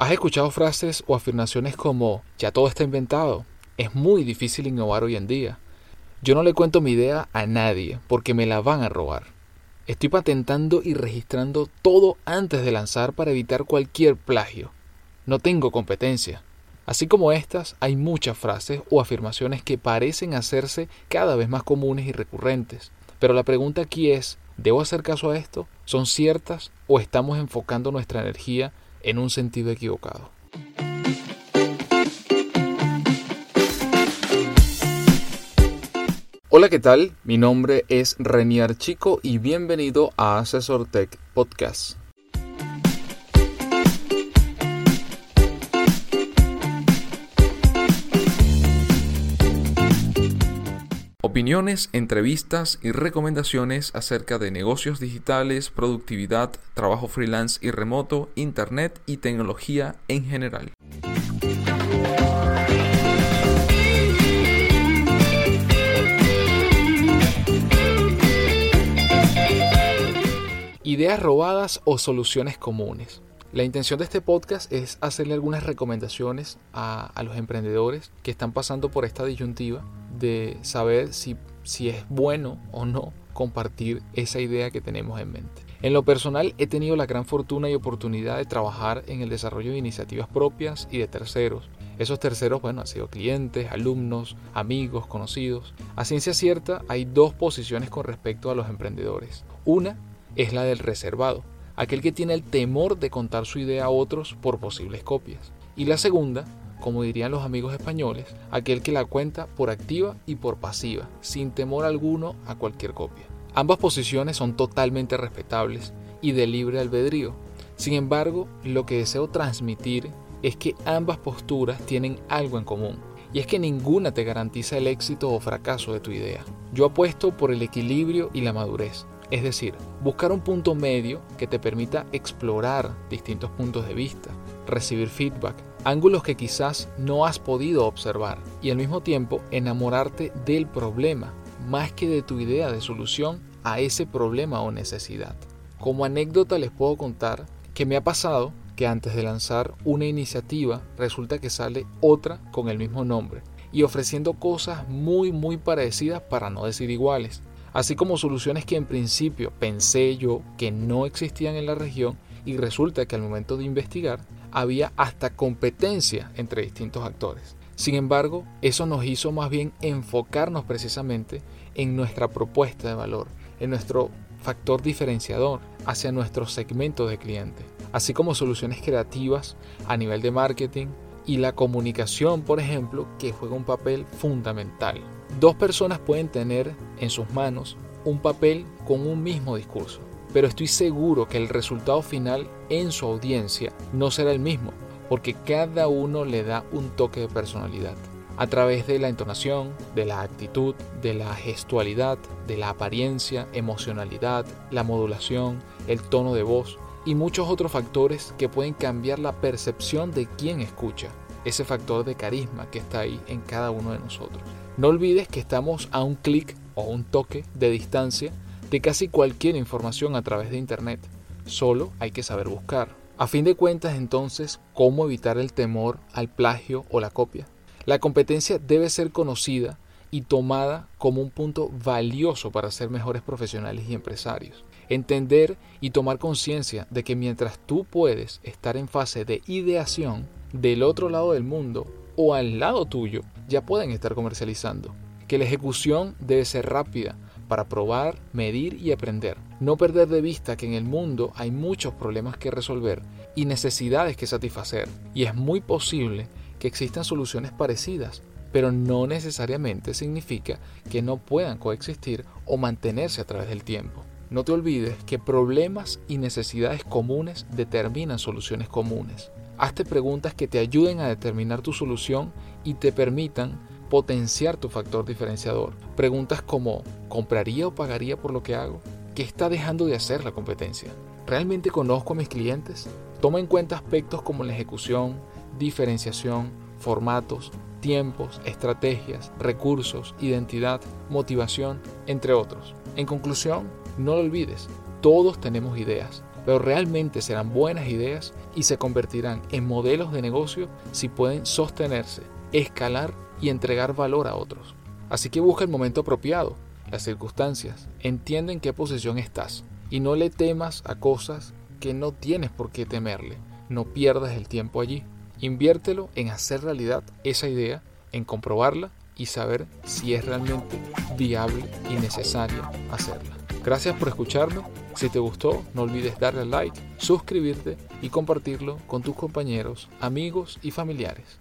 ¿Has escuchado frases o afirmaciones como ya todo está inventado? Es muy difícil innovar hoy en día. Yo no le cuento mi idea a nadie porque me la van a robar. Estoy patentando y registrando todo antes de lanzar para evitar cualquier plagio. No tengo competencia. Así como estas, hay muchas frases o afirmaciones que parecen hacerse cada vez más comunes y recurrentes. Pero la pregunta aquí es, ¿debo hacer caso a esto? ¿Son ciertas o estamos enfocando nuestra energía en un sentido equivocado? Hola, ¿qué tal? Mi nombre es Renier Chico y bienvenido a Asesor Tech Podcast. Opiniones, entrevistas y recomendaciones acerca de negocios digitales, productividad, trabajo freelance y remoto, internet y tecnología en general. Ideas robadas o soluciones comunes. La intención de este podcast es hacerle algunas recomendaciones a, a, los emprendedores que están pasando por esta disyuntiva de saber si, si es bueno o no compartir esa idea que tenemos en mente. En lo personal he tenido la gran fortuna y oportunidad de trabajar en el desarrollo de iniciativas propias y de terceros. Esos terceros, bueno, han sido clientes, alumnos, amigos, conocidos. A ciencia cierta hay dos posiciones con respecto a los emprendedores. Una es la del reservado, aquel que tiene el temor de contar su idea a otros por posibles copias. Y la segunda, como dirían los amigos españoles, aquel que la cuenta por activa y por pasiva, sin temor alguno a cualquier copia. Ambas posiciones son totalmente respetables y de libre albedrío. Sin embargo, lo que deseo transmitir es que ambas posturas tienen algo en común, y es que ninguna te garantiza el éxito o fracaso de tu idea. Yo apuesto por el equilibrio y la madurez, es decir, buscar un punto medio que te permita explorar distintos puntos de vista, recibir feedback, ángulos que quizás no has podido observar y al mismo tiempo enamorarte del problema más que de tu idea de solución a ese problema o necesidad. Como anécdota les puedo contar que me ha pasado que antes de lanzar una iniciativa resulta que sale otra con el mismo nombre y ofreciendo cosas muy muy parecidas para no decir iguales así como soluciones que en principio pensé yo que no existían en la región y resulta que al momento de investigar había hasta competencia entre distintos actores. Sin embargo, eso nos hizo más bien enfocarnos precisamente en nuestra propuesta de valor, en nuestro factor diferenciador hacia nuestro segmento de cliente, así como soluciones creativas a nivel de marketing y la comunicación, por ejemplo, que juega un papel fundamental. Dos personas pueden tener en sus manos un papel con un mismo discurso, pero estoy seguro que el resultado final en su audiencia no será el mismo, porque cada uno le da un toque de personalidad, a través de la entonación, de la actitud, de la gestualidad, de la apariencia, emocionalidad, la modulación, el tono de voz y muchos otros factores que pueden cambiar la percepción de quien escucha, ese factor de carisma que está ahí en cada uno de nosotros. No olvides que estamos a un clic o un toque de distancia de casi cualquier información a través de Internet. Solo hay que saber buscar. A fin de cuentas, entonces, ¿cómo evitar el temor al plagio o la copia? La competencia debe ser conocida y tomada como un punto valioso para ser mejores profesionales y empresarios. Entender y tomar conciencia de que mientras tú puedes estar en fase de ideación, del otro lado del mundo o al lado tuyo ya pueden estar comercializando. Que la ejecución debe ser rápida para probar, medir y aprender. No perder de vista que en el mundo hay muchos problemas que resolver y necesidades que satisfacer. Y es muy posible que existan soluciones parecidas, pero no necesariamente significa que no puedan coexistir o mantenerse a través del tiempo. No te olvides que problemas y necesidades comunes determinan soluciones comunes. Hazte preguntas que te ayuden a determinar tu solución y te permitan potenciar tu factor diferenciador. Preguntas como ¿compraría o pagaría por lo que hago? ¿Qué está dejando de hacer la competencia? ¿Realmente conozco a mis clientes? Toma en cuenta aspectos como la ejecución, diferenciación, formatos, tiempos, estrategias, recursos, identidad, motivación, entre otros. En conclusión, no lo olvides, todos tenemos ideas. pero realmente serán buenas ideas y se convertirán en modelos de negocio si pueden sostenerse, escalar y entregar valor a otros. Así que busca el momento apropiado, las circunstancias, entiende en qué posición estás y no le temas a cosas que no tienes por qué temerle. No pierdas el tiempo allí. Inviértelo en hacer realidad esa idea, en comprobarla y saber si es realmente viable y necesaria hacerla. Gracias por escucharme. Si te gustó, no olvides darle like, suscribirte y compartirlo con tus compañeros, amigos y familiares.